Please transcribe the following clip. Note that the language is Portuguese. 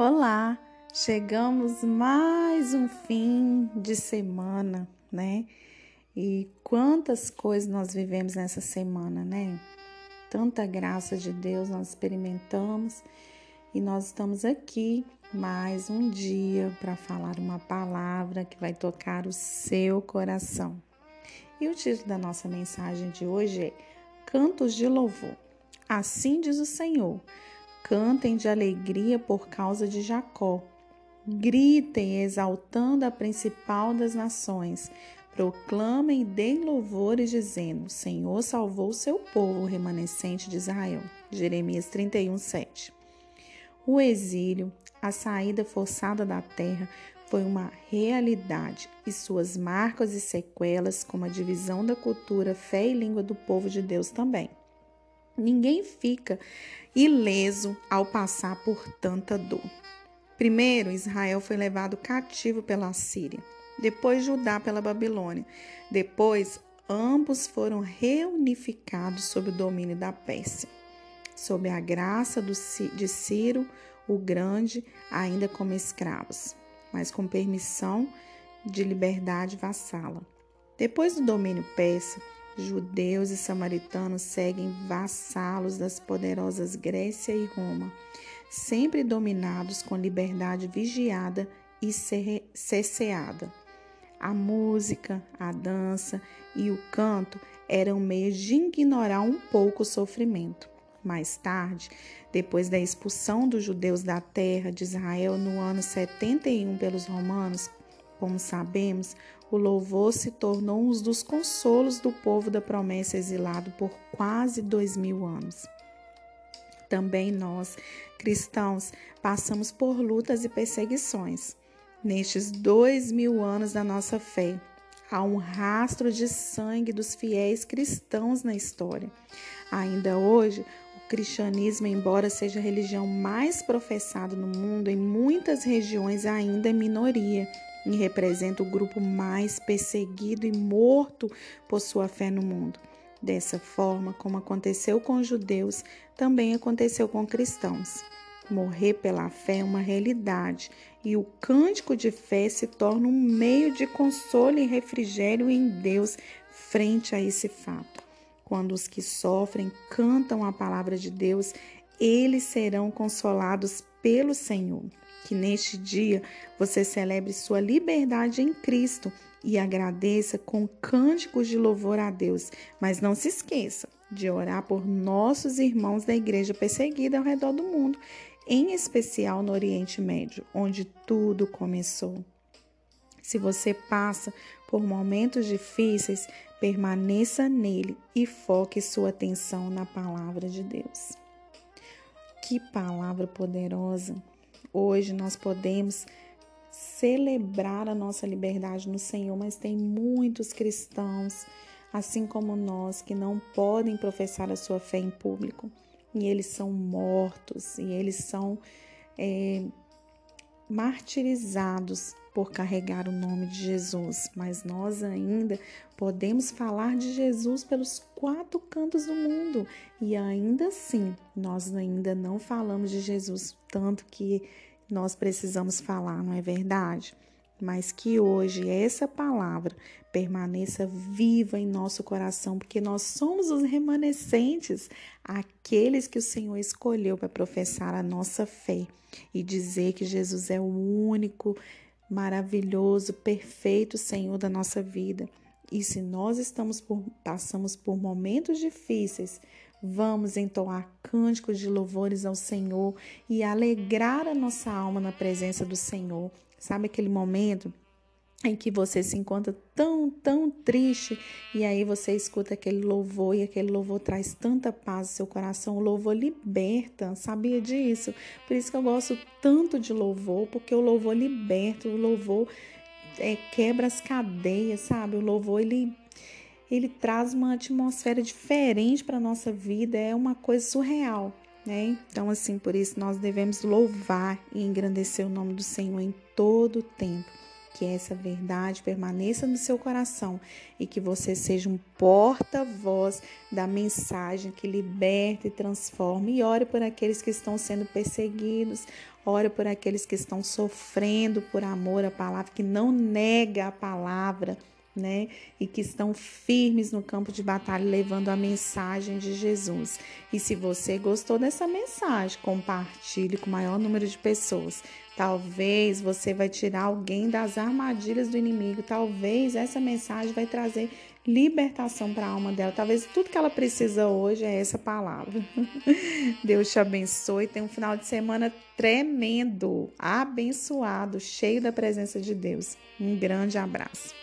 Olá, chegamos mais um fim de semana, né? E quantas coisas nós vivemos nessa semana, né? Tanta graça de Deus nós experimentamos e nós estamos aqui mais um dia para falar uma palavra que vai tocar o seu coração. E o título da nossa mensagem de hoje é Cantos de Louvor. Assim diz o Senhor Cantem de alegria por causa de Jacó. Gritem exaltando a principal das nações. Proclamem e deem louvores, dizendo: O Senhor salvou o seu povo, remanescente de Israel. Jeremias 31, 7. O exílio, a saída forçada da terra, foi uma realidade e suas marcas e sequelas, como a divisão da cultura, fé e língua do povo de Deus também. Ninguém fica ileso ao passar por tanta dor. Primeiro, Israel foi levado cativo pela Síria, depois Judá pela Babilônia. Depois, ambos foram reunificados sob o domínio da Pérsia. Sob a graça de Ciro o Grande, ainda como escravos, mas com permissão de liberdade vassala. Depois do domínio persa, judeus e samaritanos seguem vassalos das poderosas Grécia e Roma, sempre dominados com liberdade vigiada e cesseada. A música, a dança e o canto eram meios de ignorar um pouco o sofrimento. Mais tarde, depois da expulsão dos judeus da terra de Israel no ano 71 pelos romanos, como sabemos, o louvor se tornou um dos consolos do povo da promessa exilado por quase dois mil anos. Também nós, cristãos, passamos por lutas e perseguições. Nestes dois mil anos da nossa fé, há um rastro de sangue dos fiéis cristãos na história. Ainda hoje, o cristianismo, embora seja a religião mais professada no mundo, em muitas regiões ainda é minoria e representa o grupo mais perseguido e morto por sua fé no mundo. Dessa forma, como aconteceu com os judeus, também aconteceu com cristãos. Morrer pela fé é uma realidade e o cântico de fé se torna um meio de consolo e refrigério em Deus frente a esse fato. Quando os que sofrem cantam a palavra de Deus, eles serão consolados pelo Senhor. Que neste dia você celebre sua liberdade em Cristo e agradeça com cânticos de louvor a Deus. Mas não se esqueça de orar por nossos irmãos da igreja perseguida ao redor do mundo, em especial no Oriente Médio, onde tudo começou. Se você passa por momentos difíceis, permaneça nele e foque sua atenção na palavra de Deus. Que palavra poderosa! Hoje nós podemos celebrar a nossa liberdade no Senhor, mas tem muitos cristãos, assim como nós, que não podem professar a sua fé em público. E eles são mortos, e eles são é, martirizados por carregar o nome de Jesus, mas nós ainda podemos falar de Jesus pelos quatro cantos do mundo e ainda assim nós ainda não falamos de Jesus tanto que nós precisamos falar, não é verdade? Mas que hoje essa palavra permaneça viva em nosso coração, porque nós somos os remanescentes, aqueles que o Senhor escolheu para professar a nossa fé e dizer que Jesus é o único maravilhoso, perfeito Senhor da nossa vida. E se nós estamos por, passamos por momentos difíceis, vamos entoar cânticos de louvores ao Senhor e alegrar a nossa alma na presença do Senhor. Sabe aquele momento em que você se encontra tão, tão triste e aí você escuta aquele louvor e aquele louvor traz tanta paz ao seu coração. O louvor liberta, sabia disso? Por isso que eu gosto tanto de louvor, porque o louvor liberta, o louvor é, quebra as cadeias, sabe? O louvor ele ele traz uma atmosfera diferente para nossa vida, é uma coisa surreal. Né? Então, assim, por isso nós devemos louvar e engrandecer o nome do Senhor em todo o tempo que essa verdade permaneça no seu coração e que você seja um porta-voz da mensagem que liberta e transforma. E ore por aqueles que estão sendo perseguidos, ore por aqueles que estão sofrendo por amor à palavra, que não nega a palavra né? E que estão firmes no campo de batalha levando a mensagem de Jesus. E se você gostou dessa mensagem, compartilhe com o maior número de pessoas. Talvez você vai tirar alguém das armadilhas do inimigo. Talvez essa mensagem vai trazer libertação para a alma dela. Talvez tudo que ela precisa hoje é essa palavra. Deus te abençoe. Tem um final de semana tremendo, abençoado, cheio da presença de Deus. Um grande abraço.